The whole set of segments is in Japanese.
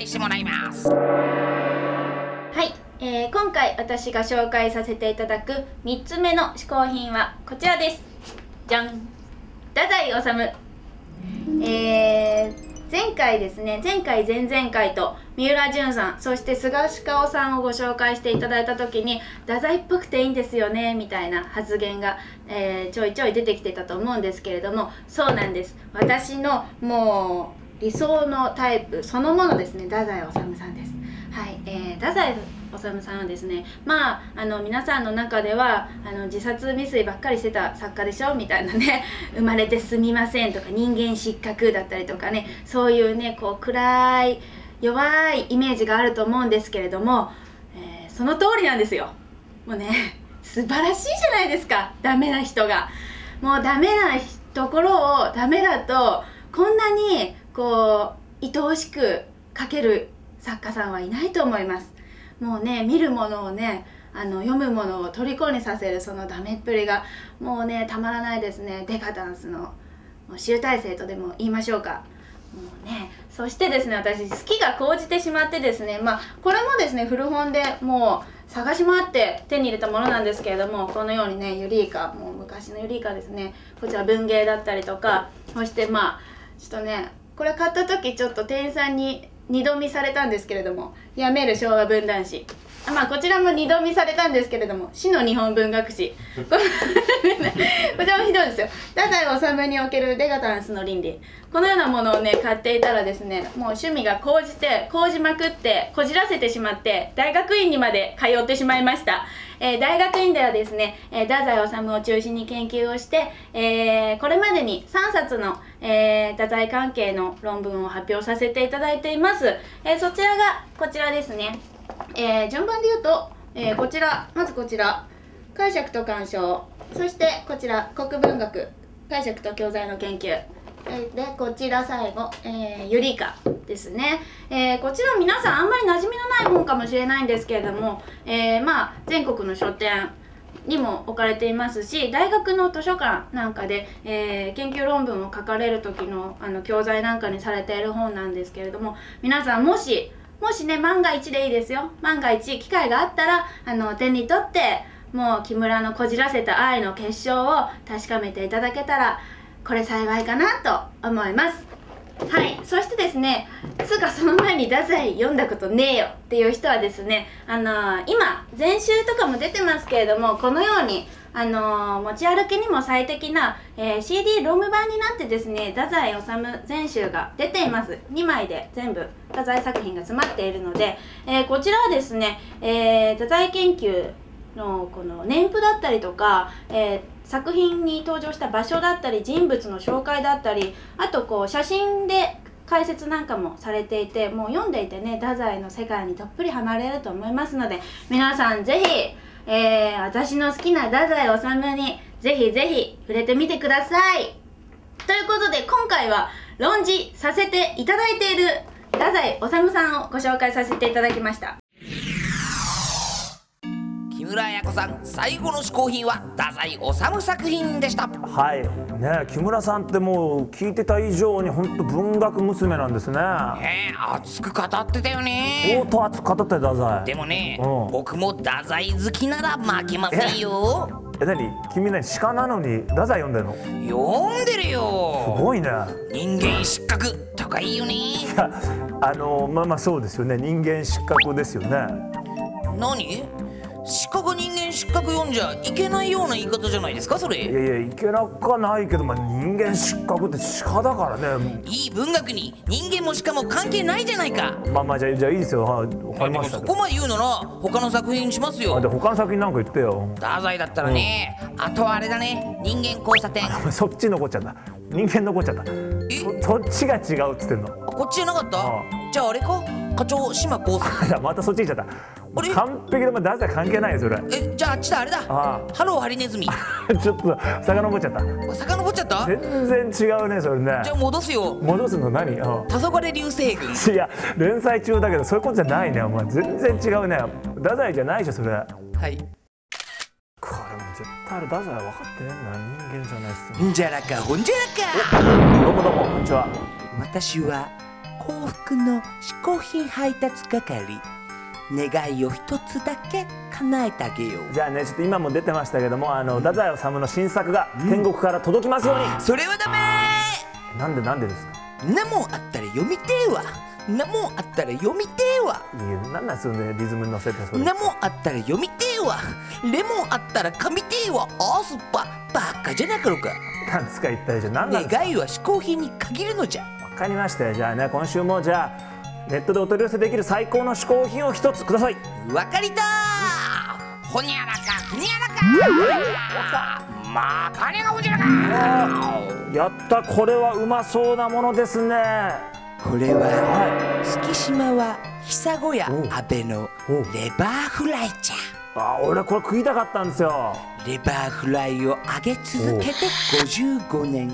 介してもらいます。はい、えー今回私が紹介させていただく3つ目の嗜好品はこちらです。じゃん。太宰治。えー前回ですね前回前々回と三浦淳さんそして菅鹿尾さんをご紹介していただいた時に太宰っぽくていいんですよねみたいな発言が、えーちょいちょい出てきてたと思うんですけれどもそうなんです。私のもう理想のタイプそのものですね。太宰治さんです。はい、えー、太宰治さんはですねまああの皆さんの中ではあの自殺未遂ばっかりしてた作家でしょみたいなね 生まれてすみませんとか人間失格だったりとかねそういうねこう暗い弱いイメージがあると思うんですけれども、えーその通りなんですよ。もうね素晴らしいじゃないですか。ダメな人が。もうダメなところをダメだとこんなにこう愛おしく描ける作家さんはいないと思います。もうね見るものをねあの読むものを虜にさせるそのダメっぷりがもうねたまらないですね。デカダンスの集大成とでも言いましょうか。もうねそしてですね私好きが高じてしまってですねまあこれもですね古本でもう探し回って手に入れたものなんですけれどもこのようにねユリイカもう昔のユリイカですね。こちら文芸だったりとかそしてまあちょっとねこれ買った時ちょっと店員さんに二度見されたんですけれども「やめる昭和分断子」まあこちらも二度見されたんですけれども「死の日本文学史」こ こちらもひどいですよ。太宰治におけるデガタンスの倫理。このようなものをね買っていたらですねもう趣味が高じて高じまくってこじらせてしまって大学院にまで通ってしまいました、えー大学院ではですね、えー太宰治を中心に研究をして、えーこれまでに3冊の、えー太宰関係の論文を発表させていただいています、えーそちらがこちらですね、えー順番で言うと、えーこちらまずこちら解釈と鑑賞。そしてこちら国文学。解釈と教材の研究。でこちら最後、えーユリカですね、えーこちら皆さんあんまり馴染みのない本かもしれないんですけれども、えーまあ全国の書店にも置かれていますし大学の図書館なんかで、えー研究論文を書かれる時のあの教材なんかにされている本なんですけれども皆さんもしもしね万が一でいいですよ。万が一機会があったらあの手に取ってもう木村のこじらせた愛の結晶を確かめていただけたらこれ幸いかなと思います。はい。そしてですねつうかその前に太宰読んだことねえよ。っていう人はですねあのー今全集とかも出てますけれどもこのようにあのー持ち歩きにも最適な、えー CD ローム版になってですね太宰治全集が出ています。2枚で全部太宰作品が詰まっているので、えーこちらはですね、えー太宰研究のこの年譜だったりとか、えー作品に登場した場所だったり人物の紹介だったりあとこう写真で解説なんかもされていてもう読んでいてね太宰の世界にどっぷりハマれると思いますので皆さんぜひ、えー私の好きな太宰治にぜひぜひ触れてみてください。ということで今回は論じさせていただいている太宰治さんをご紹介させていただきました。木村彩子さん最後の嗜好品は太宰治作品でした。はい。ね木村さんってもう聞いてた以上に本当文学娘なんですね。えー、熱く語ってたよね。相当熱く語ったよ太宰。でもねうん。僕も太宰好きなら負けませんよえ何？君何？鹿なのに太宰読んでんの？読んでるすよごいね。人間失格とかいいよね。いやあのまあまあそうですよね。人間失格ですよね。何？鹿が人間失格読んじゃいけないような言い方じゃないですかそいれやいやいけなくはないけど、まあ、人間失格って鹿だからね。いい文学に人間も鹿も関係ないじゃないか。まあまあじゃあじゃあいいですよ。はいわかりました。そこまで言うなら他の作品にしますあよで他の作品なんか言ってよ。太宰だったらね、あとはあれだね。人間交差点。そっち残っちゃった。人間残っちゃった。え？そそっちが違うっつってんのこっちじゃなかった？あじゃああれか？課長島耕作いやまたそっち行っちゃった。完璧でも太宰関係ないよそれ。えじゃああっちだあれだ。あハローハリネズミ。ちょっと遡っちゃった。遡っちゃった？全然違うねそれね。じゃあ戻すよ。戻すの何？うん。黄昏流星群。いや連載中だけどそういうことじゃないねお前。全然違うね。太宰じゃないでしょそれ。はい。これも絶対あれ太宰分かってね。えんだ人間じゃないっすよんじゃらかほんじゃらか。どうもどうもこんにちは。私は幸福の嗜好品配達係。願いを一つだけ叶えてあげよう。じゃあねちょっと今も出てましたけどもあの太宰治の新作が天国から届きますように、それはダメ。なんでなんでですか？ーなもんあったら読みてえわ。なもんあったら読みてえわ。いやなんなんですよねリズムに乗せてそれ。なもんあったら読みてえわ。レモンあったら噛みてえわ。あーすっぱ。バカじゃなかろうかなんですか一体じゃあ。何なんですか？願いは嗜好品に限るのじゃ。わかりましたよじゃあね今週もじゃあネットでお取り寄せできる最高の嗜好品を一つください。わかりたー。ほにゃらかふにゃらか。まあ金がほじゃらか。やったこれはうまそうなものですね。これはは月島は久子屋おう。安倍のレバーフライじゃいあ俺これ食いたかったんですよ。レバーフライを揚げ続けて55年。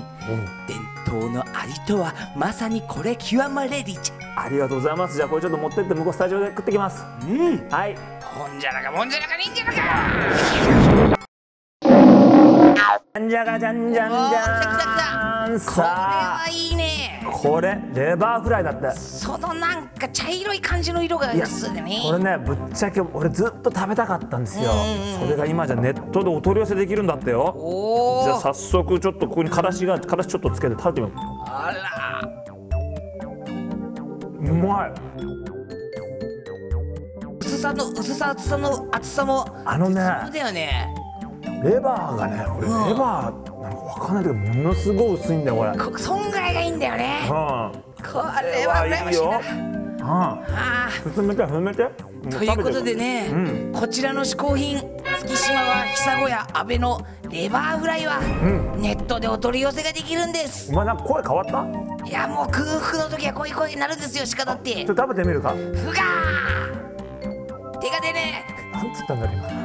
伝統の味とはまさにこれ極まれりじゃ。ありがとうございます。じゃあこれちょっと持ってって向こうスタジオで食ってきます。うん。はい。ほんじゃらかもんじゃらかにんじゃらかじゃんじゃがじゃんじゃんじゃん。これはいいね。これレバーフライだって。そのなんか茶色い感じの色がいやするね。これねぶっちゃけ俺ずっと食べたかったんですよ。それが今じゃネットでお取り寄せできるんだってよ。じゃあ早速ちょっとここにからしがからしちょっとつけて食べてみよあら。ううまい。薄さの薄さ厚さの厚さもあのね。そうだよね。レバーがね俺レバーなんかわかんないけどものすごい薄いんだよこれ。うんこそんぐらいがいいんだよね。これは羨ましいなうんあ進めて進めてーということでね、うん。こちらの嗜好品月島は久子屋安倍のレバーフライは、ネットでお取り寄せができるんです。お前なんか声変わった？いやもう空腹の時はこういう声になるんですよ鹿だって。ちょっと食べてみるか。ふがー！手が出ねなんつったんだろう今。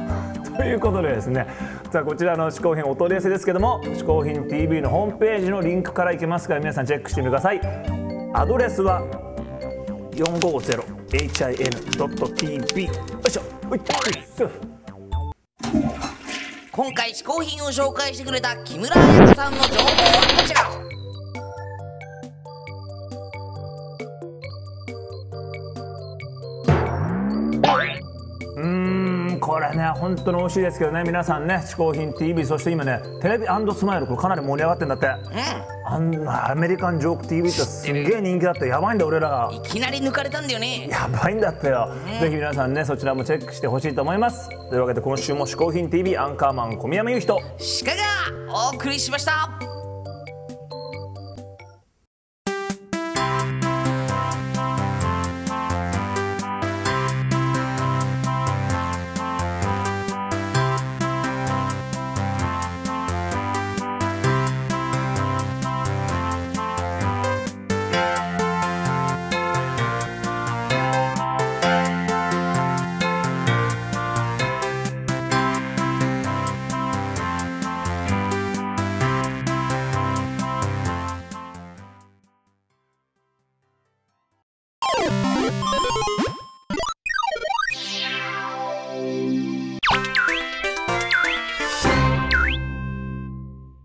ということでですねさあこちらの嗜好品お取り寄せですけども嗜好品 TV のホームページのリンクからいけますから皆さんチェックしてみてください。アドレスは 450hin.tv よいしょ。今回試行品を紹介してくれた木村彩子さんの情報はこちら。これね本当に美味しいですけどね皆さんね嗜好品 TV そして今ねテレビスマイルこれかなり盛り上がってんだって。あんなアメリカンジョーク TV ってすんげえ人気だってやばいんだよ俺ら。がいきなり抜かれたんだよね。やばいんだってよ、ぜひ皆さんねそちらもチェックしてほしいと思います。というわけで今週も嗜好品 TV アンカーマン小宮山雄人鹿がお送りしました